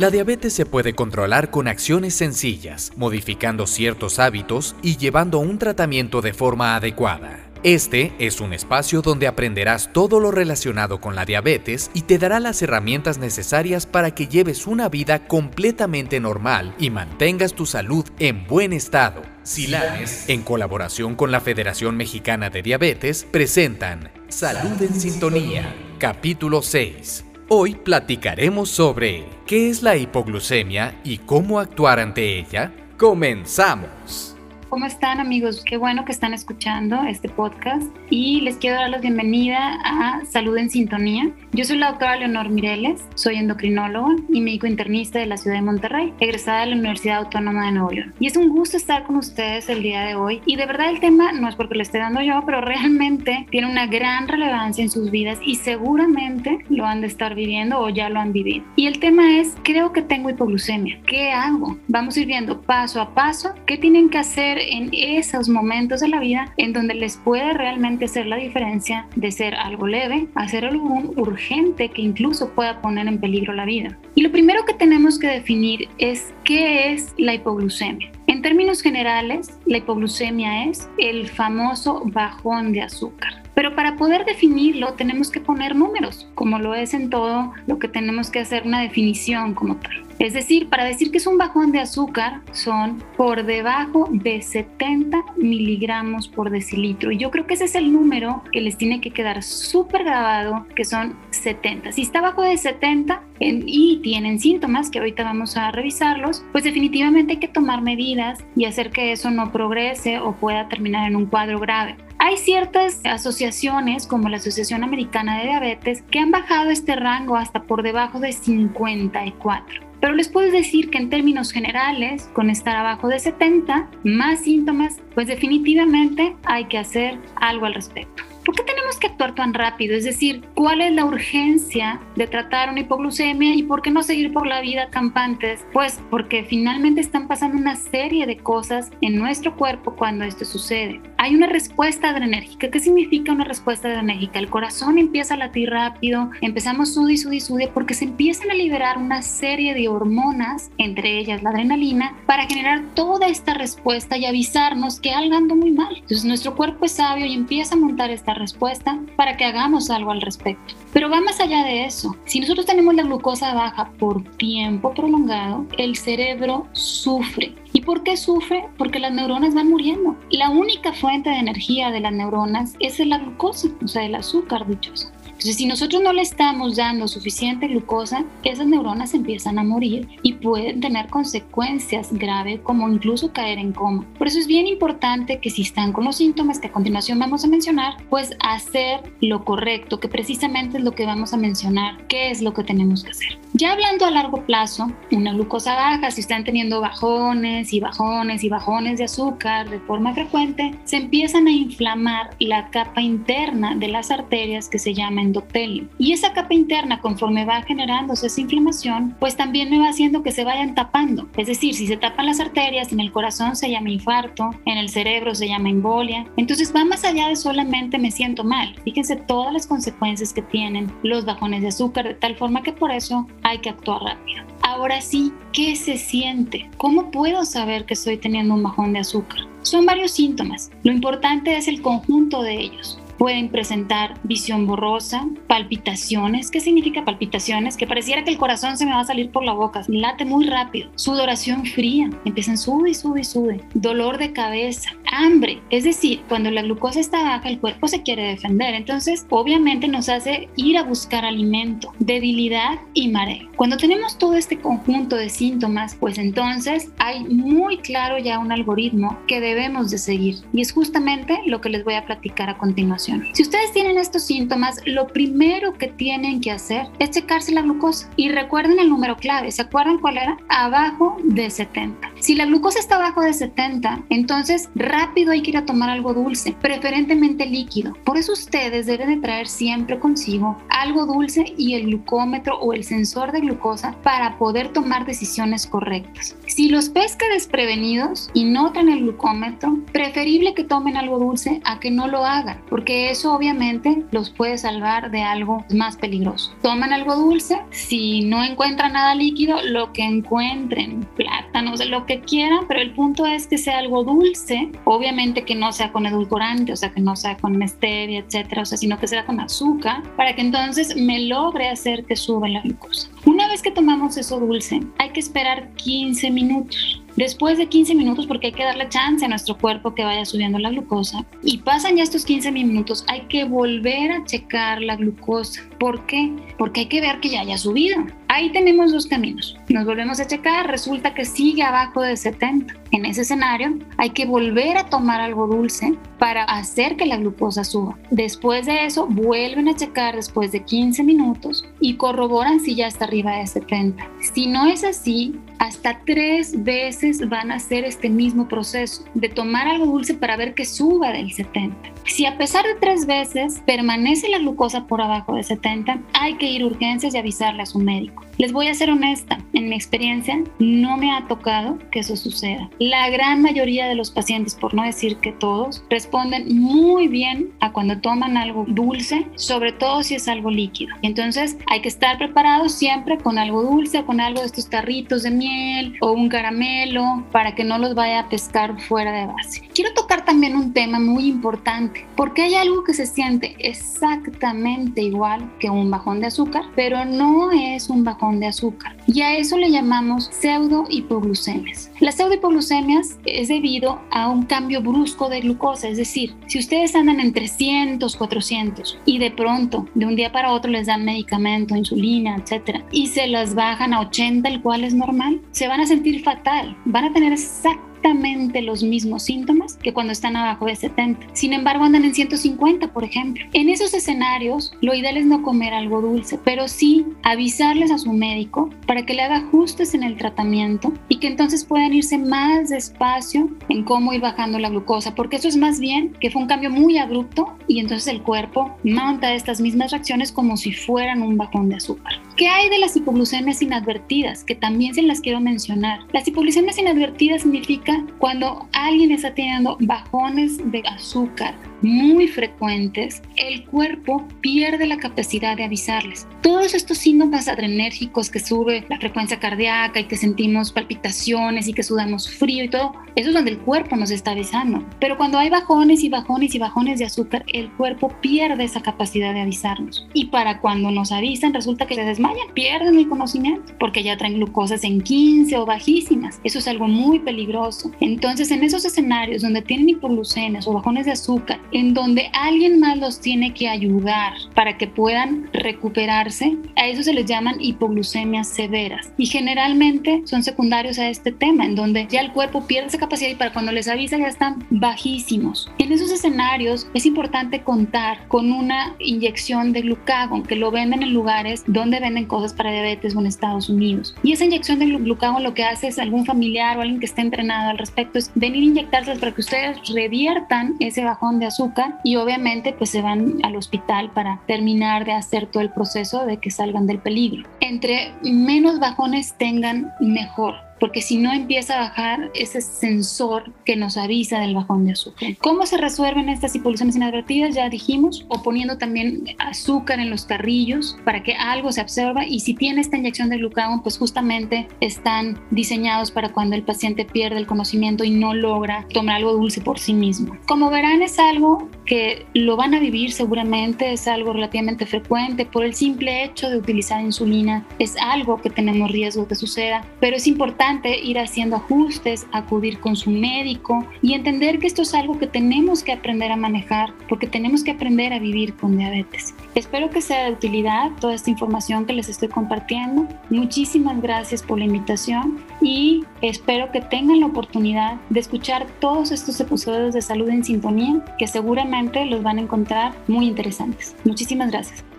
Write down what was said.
La diabetes se puede controlar con acciones sencillas, modificando ciertos hábitos y llevando un tratamiento de forma adecuada. Este es un espacio donde aprenderás todo lo relacionado con la diabetes y te dará las herramientas necesarias para que lleves una vida completamente normal y mantengas tu salud en buen estado. Silanes, en colaboración con la Federación Mexicana de Diabetes, presentan Salud en Sintonía, capítulo 6. Hoy platicaremos sobre qué es la hipoglucemia y cómo actuar ante ella. Comenzamos. ¿Cómo están amigos? Qué bueno que están escuchando este podcast y les quiero dar la bienvenida a Salud en Sintonía. Yo soy la doctora Leonor Mireles, soy endocrinólogo y médico internista de la ciudad de Monterrey, egresada de la Universidad Autónoma de Nuevo León. Y es un gusto estar con ustedes el día de hoy y de verdad el tema no es porque lo esté dando yo, pero realmente tiene una gran relevancia en sus vidas y seguramente lo han de estar viviendo o ya lo han vivido. Y el tema es, creo que tengo hipoglucemia. ¿Qué hago? Vamos a ir viendo paso a paso qué tienen que hacer en esos momentos de la vida en donde les puede realmente hacer la diferencia de ser algo leve a ser algo urgente que incluso pueda poner en peligro la vida. Y lo primero que tenemos que definir es qué es la hipoglucemia. En términos generales, la hipoglucemia es el famoso bajón de azúcar. Pero para poder definirlo tenemos que poner números, como lo es en todo lo que tenemos que hacer una definición como tal. Es decir, para decir que es un bajón de azúcar son por debajo de 70 miligramos por decilitro. Y yo creo que ese es el número que les tiene que quedar súper grabado, que son 70. Si está abajo de 70 y tienen síntomas, que ahorita vamos a revisarlos, pues definitivamente hay que tomar medidas y hacer que eso no progrese o pueda terminar en un cuadro grave. Hay ciertas asociaciones, como la Asociación Americana de Diabetes, que han bajado este rango hasta por debajo de 54. Pero les puedo decir que en términos generales, con estar abajo de 70, más síntomas, pues definitivamente hay que hacer algo al respecto. ¿Por qué tenemos que actuar tan rápido? Es decir, ¿cuál es la urgencia de tratar una hipoglucemia y por qué no seguir por la vida campantes? Pues porque finalmente están pasando una serie de cosas en nuestro cuerpo cuando esto sucede. Hay una respuesta adrenérgica. ¿Qué significa una respuesta adrenérgica? El corazón empieza a latir rápido, empezamos sud y sud y sud porque se empiezan a liberar una serie de hormonas, entre ellas la adrenalina, para generar toda esta respuesta y avisarnos que algo anda muy mal. Entonces nuestro cuerpo es sabio y empieza a montar esta respuesta para que hagamos algo al respecto. Pero va más allá de eso. Si nosotros tenemos la glucosa baja por tiempo prolongado, el cerebro sufre. ¿Y por qué sufre? Porque las neuronas van muriendo. La única fuente de energía de las neuronas es la glucosa, o sea, el azúcar dichoso. Entonces, si nosotros no le estamos dando suficiente glucosa, esas neuronas empiezan a morir y pueden tener consecuencias graves como incluso caer en coma. Por eso es bien importante que si están con los síntomas que a continuación vamos a mencionar, pues hacer lo correcto, que precisamente es lo que vamos a mencionar, qué es lo que tenemos que hacer. Ya hablando a largo plazo, una glucosa baja, si están teniendo bajones y bajones y bajones de azúcar de forma frecuente, se empiezan a inflamar la capa interna de las arterias que se y esa capa interna, conforme va generándose esa inflamación, pues también me va haciendo que se vayan tapando. Es decir, si se tapan las arterias, en el corazón se llama infarto, en el cerebro se llama embolia. Entonces va más allá de solamente me siento mal. Fíjense todas las consecuencias que tienen los bajones de azúcar, de tal forma que por eso hay que actuar rápido. Ahora sí, ¿qué se siente? ¿Cómo puedo saber que estoy teniendo un bajón de azúcar? Son varios síntomas. Lo importante es el conjunto de ellos. Pueden presentar visión borrosa, palpitaciones. ¿Qué significa palpitaciones? Que pareciera que el corazón se me va a salir por la boca. Late muy rápido. Sudoración fría. Empiezan sube y sube y sube. Dolor de cabeza. Hambre. Es decir, cuando la glucosa está baja, el cuerpo se quiere defender. Entonces, obviamente nos hace ir a buscar alimento. Debilidad y mareo. Cuando tenemos todo este conjunto de síntomas, pues entonces hay muy claro ya un algoritmo que debemos de seguir. Y es justamente lo que les voy a platicar a continuación. Si ustedes tienen estos síntomas, lo primero que tienen que hacer es checarse la glucosa. Y recuerden el número clave, ¿se acuerdan cuál era? Abajo de 70. Si la glucosa está abajo de 70, entonces rápido hay que ir a tomar algo dulce, preferentemente líquido. Por eso ustedes deben de traer siempre consigo algo dulce y el glucómetro o el sensor de glucosa para poder tomar decisiones correctas. Si los pesca desprevenidos y no traen el glucómetro, preferible que tomen algo dulce a que no lo hagan, porque eso obviamente los puede salvar de algo más peligroso. Toman algo dulce, si no encuentran nada líquido, lo que encuentren, plátanos, lo que quieran, pero el punto es que sea algo dulce, obviamente que no sea con edulcorante, o sea, que no sea con stevia, etcétera, o sea, sino que sea con azúcar, para que entonces me logre hacer que suba la glucosa. Una vez que tomamos eso dulce, hay que esperar 15 minutos. Después de 15 minutos, porque hay que darle chance a nuestro cuerpo que vaya subiendo la glucosa, y pasan ya estos 15 minutos, hay que volver a checar la glucosa. ¿Por qué? Porque hay que ver que ya haya subido. Ahí tenemos dos caminos. Nos volvemos a checar, resulta que sigue abajo de 70. En ese escenario hay que volver a tomar algo dulce para hacer que la glucosa suba. Después de eso vuelven a checar después de 15 minutos y corroboran si ya está arriba de 70. Si no es así, hasta tres veces van a hacer este mismo proceso de tomar algo dulce para ver que suba del 70. Si a pesar de tres veces permanece la glucosa por abajo de 70, hay que ir a urgencias y avisarle a su médico. Les voy a ser honesta, en mi experiencia no me ha tocado que eso suceda. La gran mayoría de los pacientes, por no decir que todos, responden muy bien a cuando toman algo dulce, sobre todo si es algo líquido. Entonces hay que estar preparados siempre con algo dulce, con algo de estos tarritos de miel o un caramelo para que no los vaya a pescar fuera de base. Quiero tocar también un tema muy importante, porque hay algo que se siente exactamente igual que un bajón de azúcar, pero no es un bajón de azúcar. Y a eso le llamamos pseudohipoglucemias. Las pseudohipoglucemias es debido a un cambio brusco de glucosa, es decir, si ustedes andan en 300, 400 y de pronto, de un día para otro les dan medicamento, insulina, etcétera, y se las bajan a 80, el cual es normal, se van a sentir fatal, van a tener exactamente exactamente los mismos síntomas que cuando están abajo de 70. Sin embargo, andan en 150, por ejemplo. En esos escenarios, lo ideal es no comer algo dulce, pero sí avisarles a su médico para que le haga ajustes en el tratamiento y que entonces puedan irse más despacio en cómo ir bajando la glucosa, porque eso es más bien que fue un cambio muy abrupto y entonces el cuerpo monta estas mismas reacciones como si fueran un bajón de azúcar. ¿Qué hay de las hipoglucemias inadvertidas? Que también se las quiero mencionar. Las hipoglucemias inadvertidas significa cuando alguien está teniendo bajones de azúcar muy frecuentes, el cuerpo pierde la capacidad de avisarles. Todos estos síntomas adrenérgicos que sube la frecuencia cardíaca y que sentimos palpitaciones y que sudamos frío y todo, eso es donde el cuerpo nos está avisando. Pero cuando hay bajones y bajones y bajones de azúcar, el cuerpo pierde esa capacidad de avisarnos. Y para cuando nos avisan, resulta que se desmayan, pierden el conocimiento porque ya traen glucosas en 15 o bajísimas. Eso es algo muy peligroso. Entonces, en esos escenarios donde tienen hipoglucemias o bajones de azúcar, en donde alguien más los tiene que ayudar para que puedan recuperarse, a eso se les llaman hipoglucemias severas. Y generalmente son secundarios a este tema, en donde ya el cuerpo pierde esa capacidad y para cuando les avisa ya están bajísimos. En esos escenarios es importante contar con una inyección de glucagón que lo venden en lugares donde venden cosas para diabetes o en Estados Unidos. Y esa inyección de glucagón lo que hace es algún familiar o alguien que esté entrenado al respecto es venir a inyectarse para que ustedes reviertan ese bajón de azúcar y obviamente pues se van al hospital para terminar de hacer todo el proceso de que salgan del peligro. Entre menos bajones tengan, mejor porque si no empieza a bajar ese sensor que nos avisa del bajón de azúcar. ¿Cómo se resuelven estas hipoglucemias inadvertidas? Ya dijimos, o poniendo también azúcar en los carrillos para que algo se absorba y si tiene esta inyección de glucagón, pues justamente están diseñados para cuando el paciente pierde el conocimiento y no logra tomar algo dulce por sí mismo. Como verán, es algo que lo van a vivir seguramente, es algo relativamente frecuente por el simple hecho de utilizar insulina, es algo que tenemos riesgo que suceda, pero es importante ir haciendo ajustes, acudir con su médico y entender que esto es algo que tenemos que aprender a manejar porque tenemos que aprender a vivir con diabetes. Espero que sea de utilidad toda esta información que les estoy compartiendo. Muchísimas gracias por la invitación y espero que tengan la oportunidad de escuchar todos estos episodios de Salud en Sintonía que seguramente los van a encontrar muy interesantes. Muchísimas gracias.